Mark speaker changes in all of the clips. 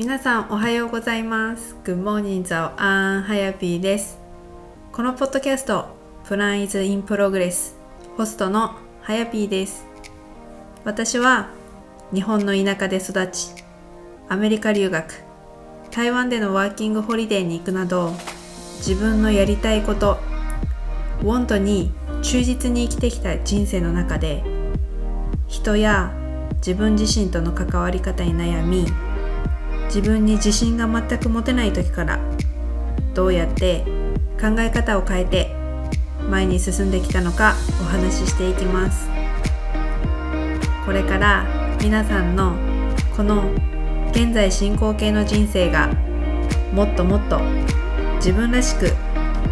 Speaker 1: 皆さんおはようございます。Good morning 早安はやぴーです。このポッドキャストプラン is in progress ホストのはやぴーです。私は日本の田舎で育ちアメリカ留学台湾でのワーキングホリデーに行くなど自分のやりたいことウォントに忠実に生きてきた人生の中で人や自分自身との関わり方に悩み自分に自信が全く持てない時からどうやって考え方を変えて前に進んできたのかお話ししていきます。これから皆さんのこの現在進行形の人生がもっともっと自分らしく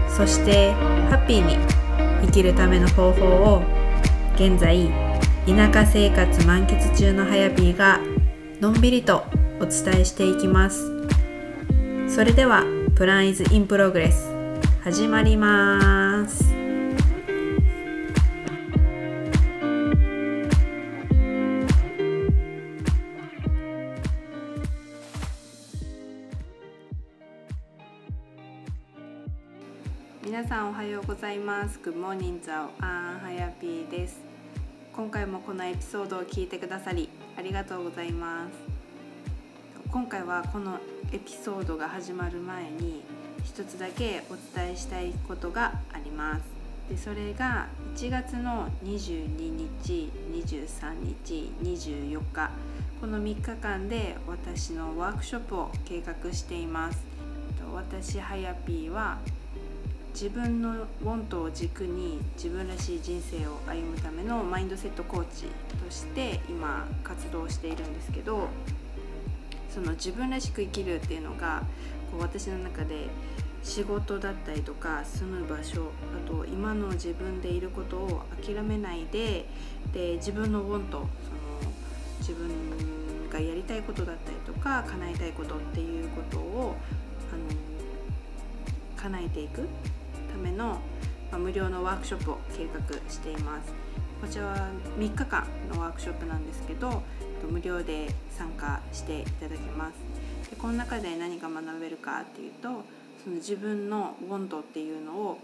Speaker 1: そしてハッピーに生きるための方法を現在田舎生活満喫中のはやぴーがのんびりとお伝えしていきます。それではプランイズインプログレス始まります。皆さんおはようございます。Good morning ザオアンはやぴーです。今回もこのエピソードを聞いてくださりありがとうございます。今回はこのエピソードが始まる前に一つだけお伝えしたいことがあります。でそれが1月の22日23日24日この3日間で私のワークショップを計画しています。私はやぴーは自分のウォントを軸に自分らしい人生を歩むためのマインドセットコーチとして今活動しているんですけどその自分らしく生きるっていうのがこう私の中で仕事だったりとか住む場所あと今の自分でいることを諦めないでで自分のウォントその自分がやりたいことだったりとか叶えたいことっていうことをあの叶えていくための、まあ、無料のワークショップを計画しています。こちらは3日間のワークショップなんですけど無料で参加していただけます。でこの中で何が学べるかっていうとその自分のウォントっていうのを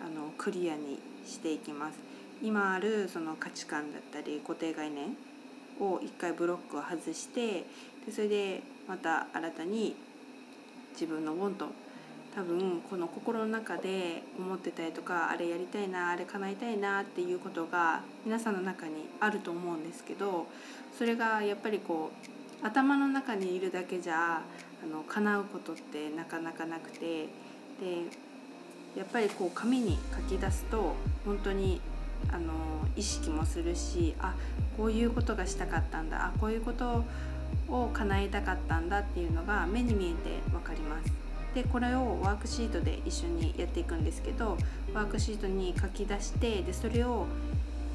Speaker 1: あのクリアにしていきます。今あるその価値観だったり固定概念を一回ブロックを外してでそれでまた新たに自分のウォント多分この心の中で思ってたりとかあれやりたいなあれ叶えたいなっていうことが皆さんの中にあると思うんですけどそれがやっぱりこう頭の中にいるだけじゃあの叶うことってなかなかなくてでやっぱりこう紙に書き出すと本当にあの意識もするしあこういうことがしたかったんだあこういうことを叶えたかったんだっていうのが目に見えて分かります。でこれをワークシートで一緒にやっていくんですけどワークシートに書き出してでそれを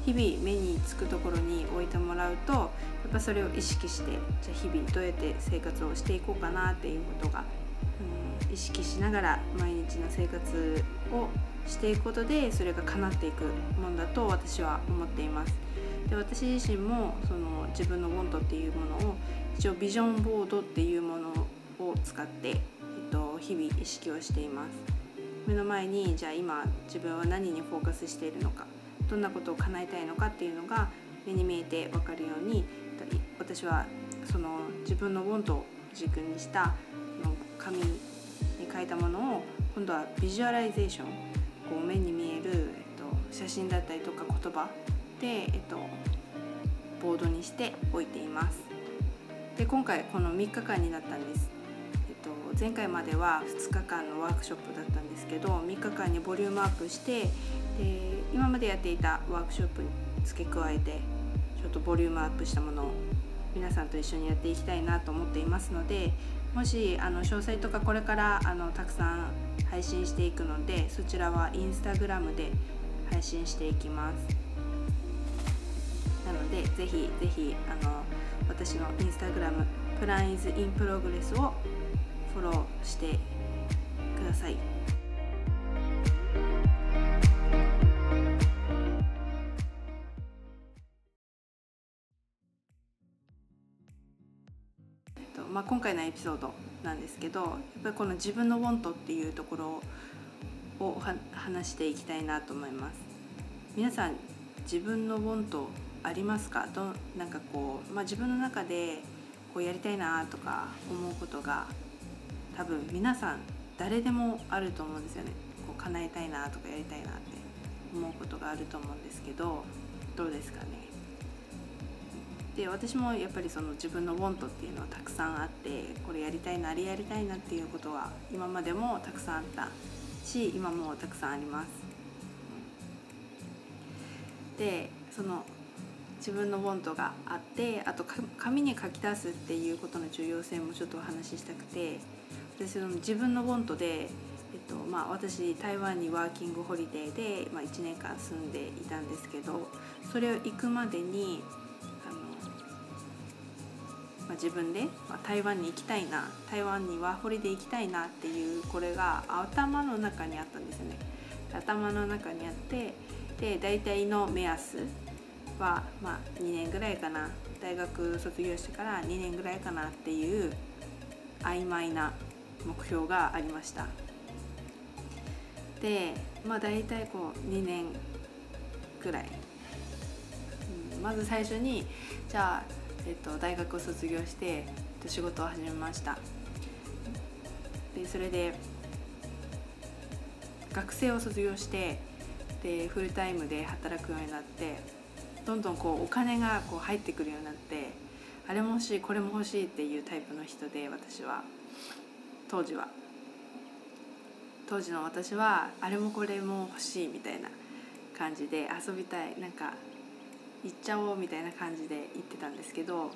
Speaker 1: 日々目につくところに置いてもらうとやっぱそれを意識してじゃあ日々どうやって生活をしていこうかなっていうことが、うん、意識しながら毎日の生活をしていくことでそれが叶っていくものだと私は思っています。で私自身もその自分のウォントっていうものを一応ビジョンボードっていうものを使って日々意識をしています目の前にじゃあ今自分は何にフォーカスしているのかどんなことを叶えたいのかっていうのが目に見えて分かるように私はその自分のウォントを軸にした紙に書いたものを今度はビジュアライゼーションこう目に見える、えっと、写真だったりとか言葉で、えっと、ボードにして置いています。で今回この3日間になったんです。前回までは2日間のワークショップだったんですけど3日間にボリュームアップしてで今までやっていたワークショップに付け加えてちょっとボリュームアップしたものを皆さんと一緒にやっていきたいなと思っていますのでもしあの詳細とかこれからあのたくさん配信していくのでそちらはインスタグラムで配信していきます。なのでぜひぜひあの私のインスタグラムプランイズインプログレスをフォローしてください。まあ、今回のエピソードなんですけどやっぱりこの自分のウォントっていうところを話していきたいなと思います皆さん自分のウォントありますか？どなんかこう、まあ、自分の中でこうやりたいなとか思うことが多分皆さん誰でもあると思うんですよねこう叶えたいなとかやりたいなって思うことがあると思うんですけどどうですかねで私もやっぱりその自分のウォントっていうのはたくさんあってこれやりたいなあれやりたいなっていうことは今までもたくさんあったし今もたくさんあります。でその自分のウォントがあってあと紙に書き出すっていうことの重要性もちょっとお話ししたくて私の自分のウォントで、えっとまあ、私台湾にワーキングホリデーで、まあ、1年間住んでいたんですけどそれを行くまでにあの、まあ、自分で、まあ、台湾に行きたいな台湾にワーホリデー行きたいなっていうこれが頭の中にあったんですよね。頭の中にあってで大体の目安は、まあ、2年ぐらいかな大学卒業してから2年ぐらいかなっていう曖昧な目標がありました。でまあ大体こう2年ぐらい、うん、まず最初にじゃあ、えっと、大学を卒業して仕事を始めました。でそれで学生を卒業してでフルタイムで働くようになってどんどんこうお金がこう入ってくるようになってあれも欲しいこれも欲しいっていうタイプの人で私は。当時は当時の私はあれもこれも欲しいみたいな感じで遊びたいなんか行っちゃおうみたいな感じで行ってたんですけど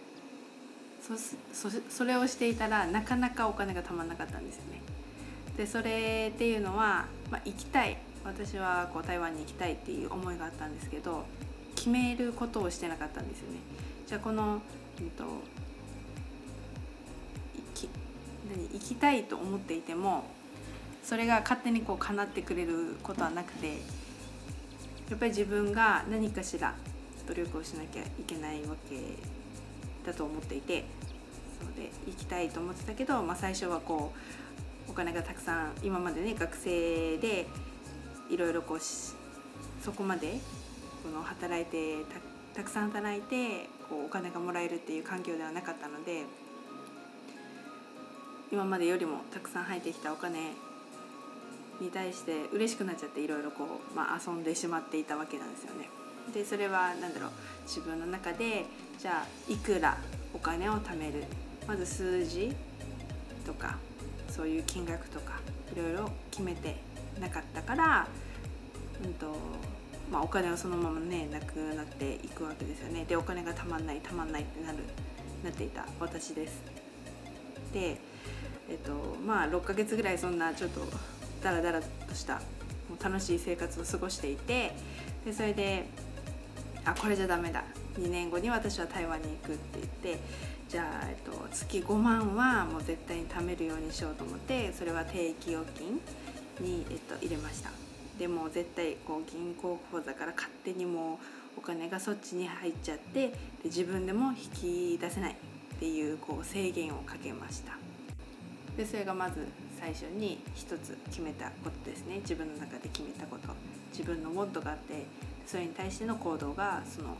Speaker 1: そそれをしていたらなかなかお金がたまんなかったんですよね。でそれっていうのは、まあ、行きたい私はこう台湾に行きたいっていう思いがあったんですけど決めることをしてなかったんですよね。じゃあこの、えっと、何行きたいと思っていてもそれが勝手にこう叶ってくれることはなくてやっぱり自分が何かしら努力をしなきゃいけないわけだと思っていてそうで行きたいと思ってたけど、まあ、最初はこうお金がたくさん今までね学生でいろいろこうそこまでこの働いてたくさん働いてこうお金がもらえるっていう環境ではなかったので今までよりもたくさん入ってきたお金に対して嬉しくなっちゃっていろいろこう、まあ、遊んでしまっていたわけなんですよね。でそれは何だろう自分の中でじゃあいくらお金を貯めるまず数字とかそういう金額とかいろいろ決めてなかったから、うんとまあ、お金はそのままねなくなっていくわけですよねでお金がたまんないたまんないってなるなっていた私です。でえっとまあ6ヶ月ぐらいそんなちょっとダラダラとした楽しい生活を過ごしていてでそれであこれじゃダメだ。2年後に私は台湾に行くって言ってじゃあ、えっと、月5万はもう絶対に貯めるようにしようと思ってそれは定期預金に、えっと、入れました。でも絶対こう銀行口座から勝手にもうお金がそっちに入っちゃってで自分でも引き出せないっていうこう制限をかけました。でそれがまず最初に一つ決めたことですね。自分の中で決めたこと。自分のモッドがあってそれに対しての行動がその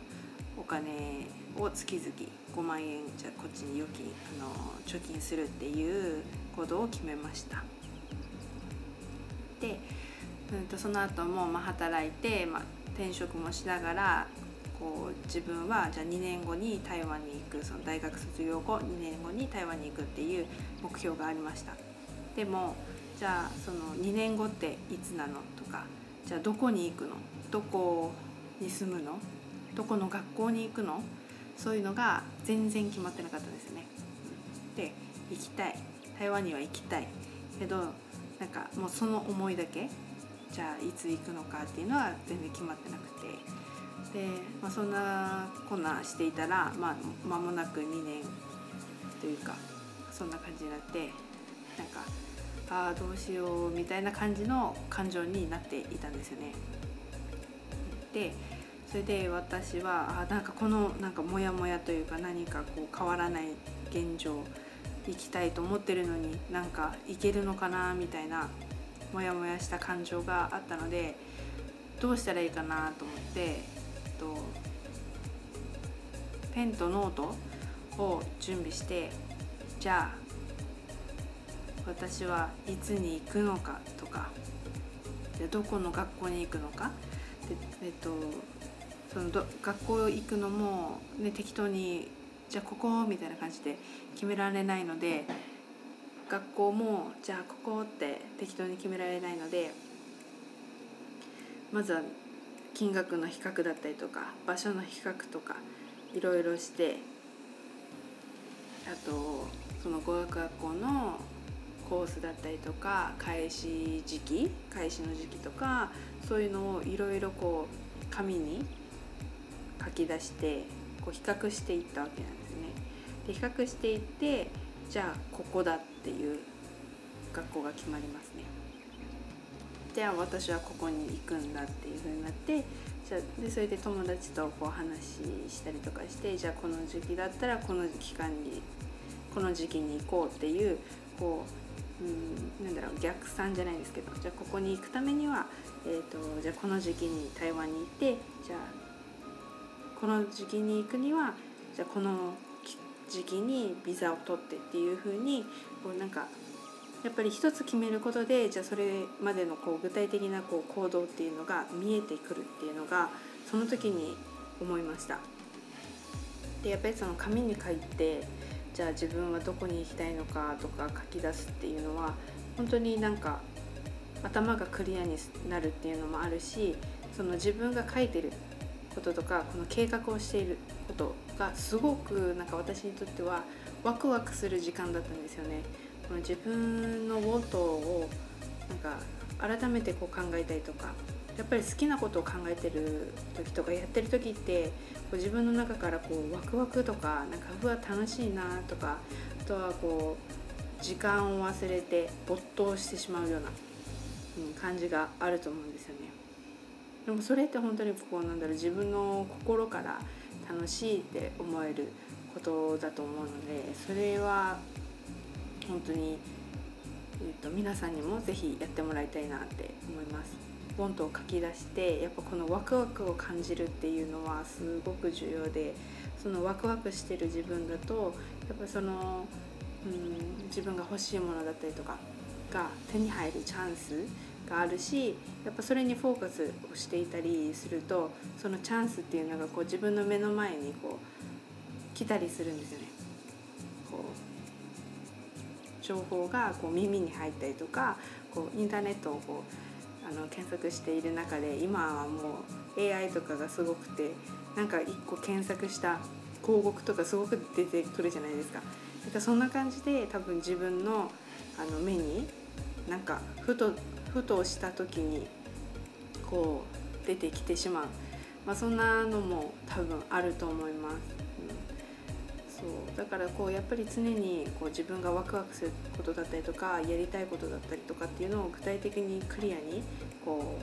Speaker 1: お金を月々5万円じゃこっちに預金あの貯金するっていう行動を決めました。で、うんと、その後もま働いて、まあ、転職もしながらこう自分はじゃあ2年後に台湾に行くその大学卒業後2年後に台湾に行くっていう目標がありました。でもじゃあその2年後っていつなのとかじゃあどこに行くの？どこに住むの？どこの学校に行くの？そういうのが全然決まってなかったですね。で行きたい。台湾には行きたい。けどなんかもうその思いだけじゃあいつ行くのかっていうのは全然決まってなくて。で、まあ、そんなこんなしていたら、まあ、間もなく2年というかそんな感じになってなんかああどうしようみたいな感じの感情になっていたんですよね。でそれで私はあなんかこのなんかモヤモヤというか何かこう変わらない現状行きたいと思ってるのになんか行けるのかなみたいなモヤモヤした感情があったのでどうしたらいいかなと思って、と、ペンとノートを準備してじゃあ私はいつに行くのかとかでどこの学校に行くのか。で、えっと、そのど学校行くのも、ね、適当にじゃあここみたいな感じで決められないので学校もじゃあここって適当に決められないのでまずは金額の比較だったりとか場所の比較とかいろいろしてあとその語学学校のコースだったりとか開始時期開始の時期とかそういうのをいろいろこう紙に書き出してこう比較していったわけなんですね。で比較していってじゃあここだっていう学校が決まります。じゃあ私はここに行くんだっていう風になってじゃでそれで友達とこう話したりとかしてじゃあこの時期だったらこの期間にこの時期に行こうっていうこう、うん、なんだろう逆算じゃないですけどじゃあここに行くためには、えーと、じゃあこの時期に台湾に行ってじゃあこの時期に行くにはじゃあこの時期にビザを取ってっていう風にこうなんかやっぱり一つ決めることでじゃあそれまでのこう具体的なこう行動っていうのが見えてくるっていうのがその時に思いました。でやっぱりその紙に書いてじゃあ自分はどこに行きたいのかとか書き出すっていうのは本当になんか頭がクリアになるっていうのもあるしその自分が書いてることとかこの計画をしていることがすごくなんか私にとってはワクワクする時間だったんですよね。この自分のウォントをなんか改めてこう考えたりとかやっぱり好きなことを考えてる時とかやってる時ってこう自分の中からこうワクワクとかなんかうわ楽しいなとかあとはこう時間を忘れて没頭してしまうような、感じがあると思うんですよね。でもそれって本当にこうなんだろう自分の心から楽しいって思えることだと思うのでそれは本当に、えーと、皆さんにも是非やってもらいたいなって思います。ボントを書き出してやっぱこのワクワクを感じるっていうのはすごく重要でそのワクワクしてる自分だとやっぱその、うん、自分が欲しいものだったりとかが手に入るチャンスがあるしやっぱそれにフォーカスをしていたりするとそのチャンスっていうのがこう自分の目の前にこう来たりするんですよね。情報がこう耳に入ったりとかこうインターネットをこうあの検索している中で今はもう AI とかがすごくてなんか1個検索した広告とかすごく出てくるじゃないですか。だからそんな感じで多分自分のあの目になんかふとふとした時にこう出てきてしまう、まあ、そんなのも多分あると思います。だからこうやっぱり常にこう自分がワクワクすることだったりとかやりたいことだったりとかっていうのを具体的にクリアにこ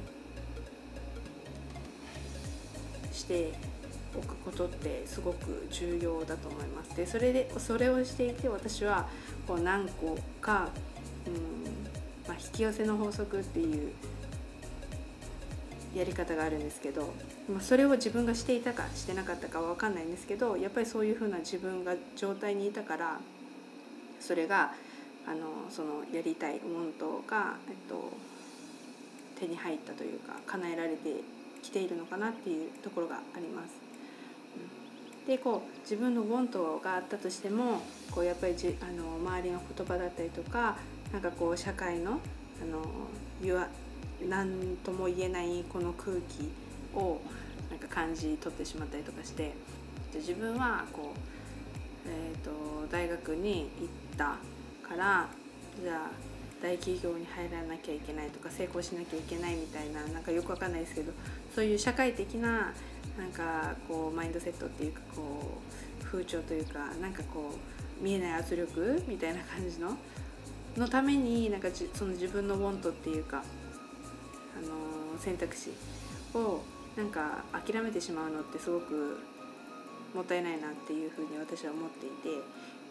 Speaker 1: うしておくことってすごく重要だと思います。でそれでそれをしていて私はこう何個か、うんまあ、引き寄せの法則っていうやり方があるんですけどまあ、それを自分がしていたかしてなかったかは分かんないんですけどやっぱりそういうふうな自分が状態にいたからそれがあのそのやりたいモントが、えっと、手に入ったというか叶えられてきているのかなっていうところがあります。でこう自分のウォントがあったとしてもこうやっぱりじあの周りの言葉だったりとかなんかこう社会のあの言わ何とも言えないこの空気をなんか感じ取ってしまったりとかしてじゃ自分はこう、えーと、大学に行ったからじゃあ大企業に入らなきゃいけないとか成功しなきゃいけないみたいななんかよくわかんないですけどそういう社会的ななんかこうマインドセットっていうかこう風潮というかなんかこう見えない圧力みたいな感じののためになんかその自分のウォントっていうか、あの選択肢をなんか諦めてしまうのってすごくもったいないなっていうふうに私は思っていてやっ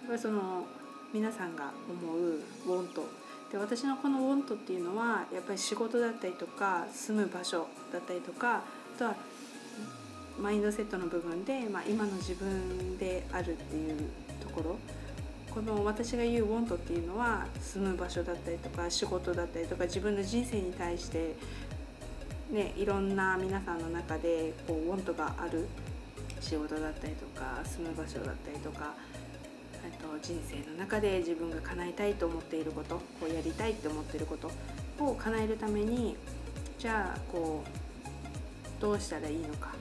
Speaker 1: ぱりその皆さんが思うウォントで私のこのウォントっていうのはやっぱり仕事だったりとか住む場所だったりとかあとはマインドセットの部分で、まあ、今の自分であるっていうところ。この私が言う「ウォント」っていうのは住む場所だったりとか仕事だったりとか自分の人生に対してねいろんな皆さんの中でこうウォントがある仕事だったりとか住む場所だったりとかと人生の中で自分が叶えたいと思っていることこうやりたいって思っていることを叶えるためにじゃあこうどうしたらいいのか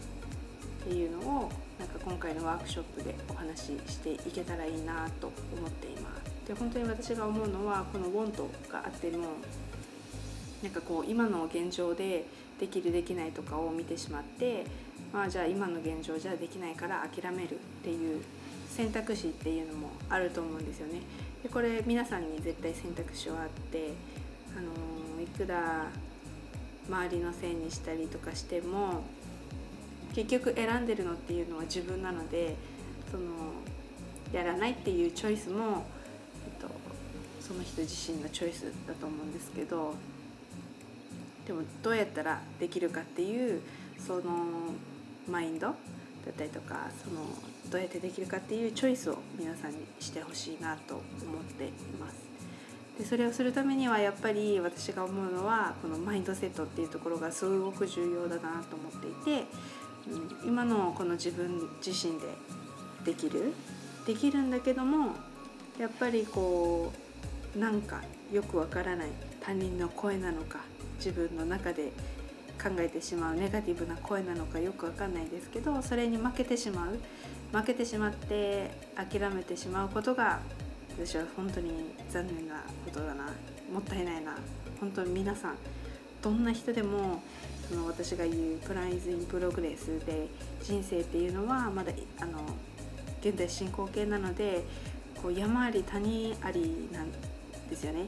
Speaker 1: っていうのをなんか今回のワークショップでお話ししていけたらいいなと思っています。で本当に私が思うのはこの「want」があってもなんかこう今の現状でできるできないとかを見てしまってまあじゃあ今の現状じゃできないから諦めるっていう選択肢っていうのもあると思うんですよね。でこれ皆さんに絶対選択肢はあってあのいくら周りのせいにしたりとかしても結局選んでるのっていうのは自分なのでそのやらないっていうチョイスも、えっと、その人自身のチョイスだと思うんですけどでもどうやったらできるかっていうそのマインドだったりとかそのどうやってできるかっていうチョイスを皆さんにしてほしいなと思っています。でそれをするためにはやっぱり私が思うのはこのマインドセットっていうところがすごく重要だなと思っていて、うん、今のこの自分自身でできる？できるんだけどもやっぱりこうなんかよくわからない他人の声なのか自分の中で考えてしまうネガティブな声なのかよくわかんないですけどそれに負けてしまう負けてしまって諦めてしまうことが私は本当に残念なことだなもったいないな本当に皆さんどんな人でもその私が言う prize in progress で人生っていうのはまだあの現在進行形なのでこう山あり谷ありなんですよね。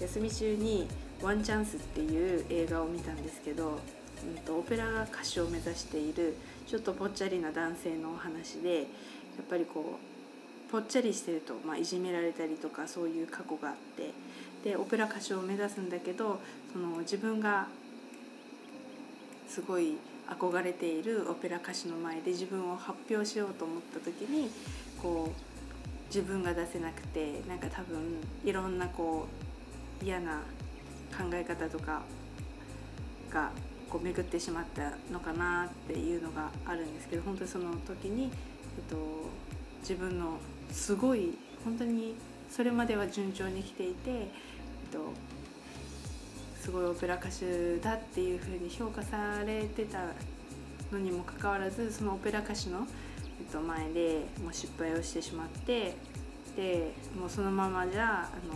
Speaker 1: 休み中にワンチャンスっていう映画を見たんですけど、うんと、オペラ歌手を目指しているちょっとぽっちゃりな男性のお話でやっぱりこうぽっちゃりしてると、まあ、いじめられたりとかそういう過去があってでオペラ歌手を目指すんだけどその自分がすごい憧れているオペラ歌手の前で自分を発表しようと思った時にこう自分が出せなくてなんか多分いろんなこう嫌な考え方とかがこう巡ってしまったのかなっていうのがあるんですけど本当にその時に、えっと、自分のすごい本当にそれまでは順調に来ていて、えっと、すごいオペラ歌手だっていうふうに評価されてたのにもかかわらずそのオペラ歌手の、えっと、前でもう失敗をしてしまってでもうそのままじゃあの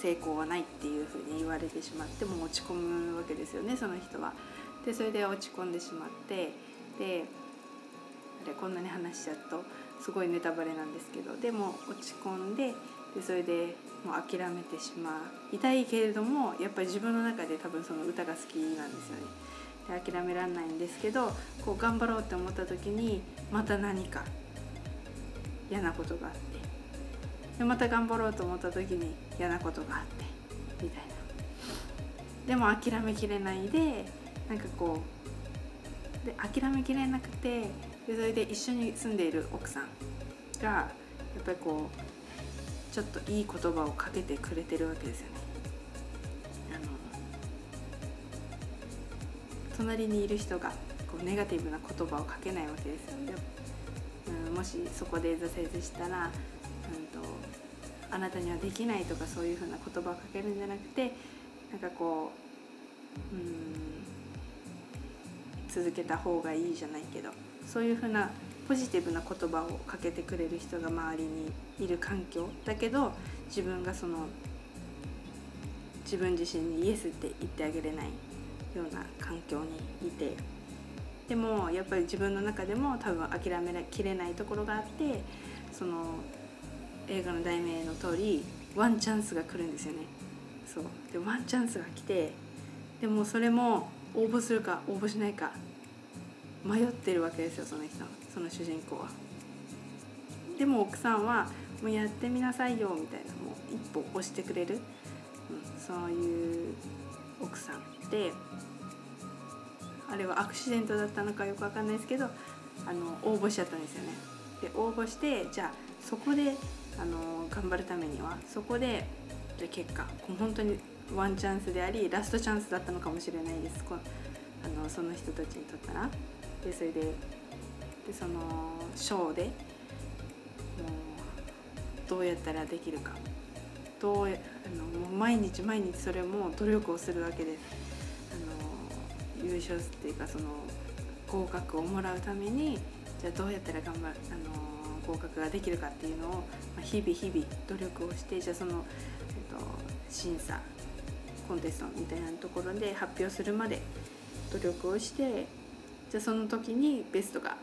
Speaker 1: 成功はないっていうふうに言われてしまっても落ち込むわけですよねその人は。でそれで落ち込んでしまってであれこんなに話しちゃうとすごいネタバレなんですけどでも落ち込んででそれでもう諦めてしまう痛いけれどもやっぱり自分の中で多分その歌が好きなんですよね。で諦められないんですけどこう頑張ろうって思った時にまた何か嫌なことがあってでまた頑張ろうと思った時に嫌なことがあってみたいなでも諦めきれないでなんかこうで諦めきれなくてそれで一緒に住んでいる奥さんがやっぱりこうちょっといい言葉をかけてくれてるわけですよね。あの隣にいる人がこうネガティブな言葉をかけないわけですよね。うん、もしそこで挫折したらあなたにはできないとかそういうふうな言葉をかけるんじゃなくてなんかこううん続けた方がいいじゃないけどそういうふうなポジティブな言葉をかけてくれる人が周りにいる環境だけど自分がその自分自身にイエスって言ってあげれないような環境にいてでもやっぱり自分の中でも多分諦めきれないところがあってその映画の題名の通りワンチャンスが来るんですよね。そう。でワンチャンスが来てでもそれも応募するか応募しないか迷ってるわけですよその人。その主人公は。でも奥さんはもうやってみなさいよみたいな。もう一歩押してくれる、うん、そういう奥さん。であれはアクシデントだったのかよくわかんないですけどあの応募しちゃったんですよね。で応募してじゃあそこであの頑張るためにはそこで結果本当にワンチャンスでありラストチャンスだったのかもしれないですこあのその人たちにとったら。でそれででそのショーでもうどうやったらできるかどうあのもう毎日毎日それも努力をするわけです。あの優勝っていうかその合格をもらうためにじゃあどうやったら頑張るあの合格ができるかっていうのを、ま、日々日々努力をしてじゃあその、えっと、審査コンテストみたいなところで発表するまで努力をしてじゃあその時にベストが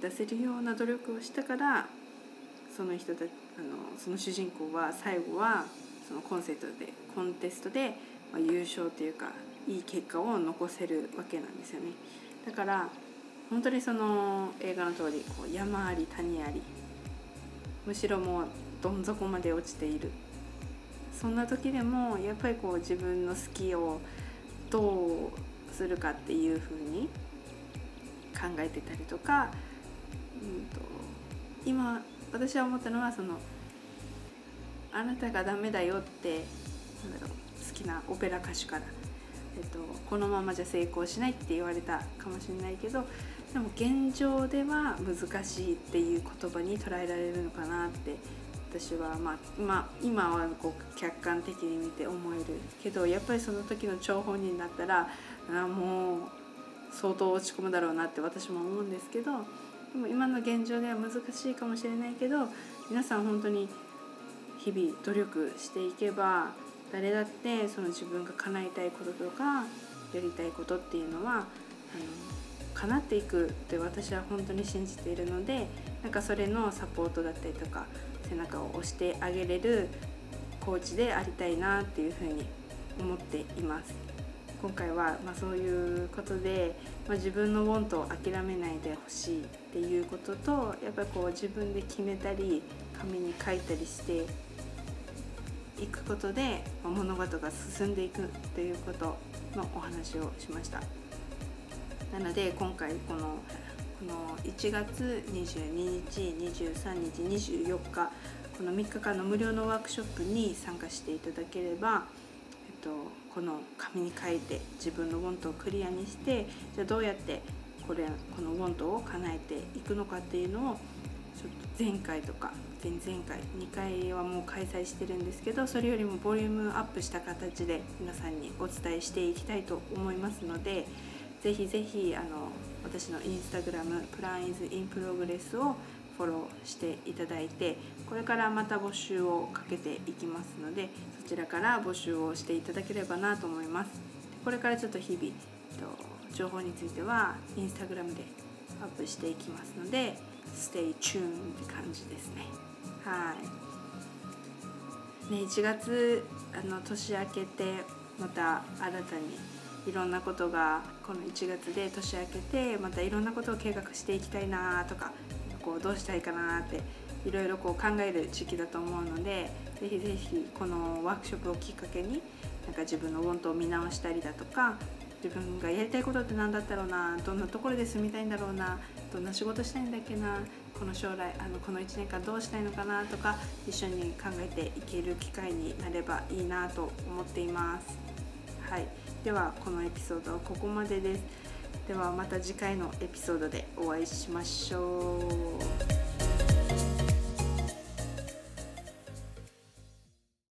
Speaker 1: 出せるような努力をしたからその人たあのその主人公は最後はそのコンセプトでコンテストで、ま、優勝というかいい結果を残せるわけなんですよね。だから本当にその映画の通りこり山あり谷ありむしろもうどん底まで落ちている。そんな時でもやっぱりこう自分の好きをどうするかっていうふうに考えてたりとか、うんと、今私は思ったのはそのあなたがダメだよってなんだろう好きなオペラ歌手から、えっと、このままじゃ成功しないって言われたかもしれないけどでも現状では難しいっていう言葉に捉えられるのかなって私はまあ今今はこう客観的に見て思えるけどやっぱりその時の張本人だったらあもう相当落ち込むだろうなって私も思うんですけどでも今の現状では難しいかもしれないけど皆さん本当に日々努力していけば誰だってその自分が叶えたいこととかやりたいことっていうのはあの叶っていくって私は本当に信じているのでなんかそれのサポートだったりとか背中を押してあげれるコーチでありたいなっていうふに思っています。今回はまそういうことで、まあ、自分のウォントを諦めないでほしいっていうこととやっぱりこう自分で決めたり紙に書いたりしていくことで、ま物事が進んでいくということのお話をしました。なので今回このこの1月22日23日24日この3日間の無料のワークショップに参加していただければ、えっと、この紙に書いて自分のウォントをクリアにしてじゃあどうやってこれこのウォントを叶えていくのかっていうのをちょっと前回とか前々回2回はもう開催してるんですけどそれよりもボリュームアップした形で皆さんにお伝えしていきたいと思いますのでぜひぜひあの私のインスタグラムプランイズインプログレスをフォローしていただいてこれからまた募集をかけていきますのでそちらから募集をしていただければなと思います。これからちょっと日々と情報についてはインスタグラムでアップしていきますので stay tune って感じですね。はい。ね1月あの年明けてまた新たにいろんなことがこの1月で年明けてまたいろんなことを計画していきたいなとかこうどうしたいかなっていろいろこう考える時期だと思うのでぜひぜひこのワークショップをきっかけになんか自分のウォントを見直したりだとか自分がやりたいことって何だったろうなどんなところで住みたいんだろうなどんな仕事したいんだっけなこの将来あのこの1年間どうしたいのかなとか一緒に考えていける機会になればいいなと思っています。はい、ではこのエピソードはここまでです。ではまた次回のエピソードでお会いしましょう。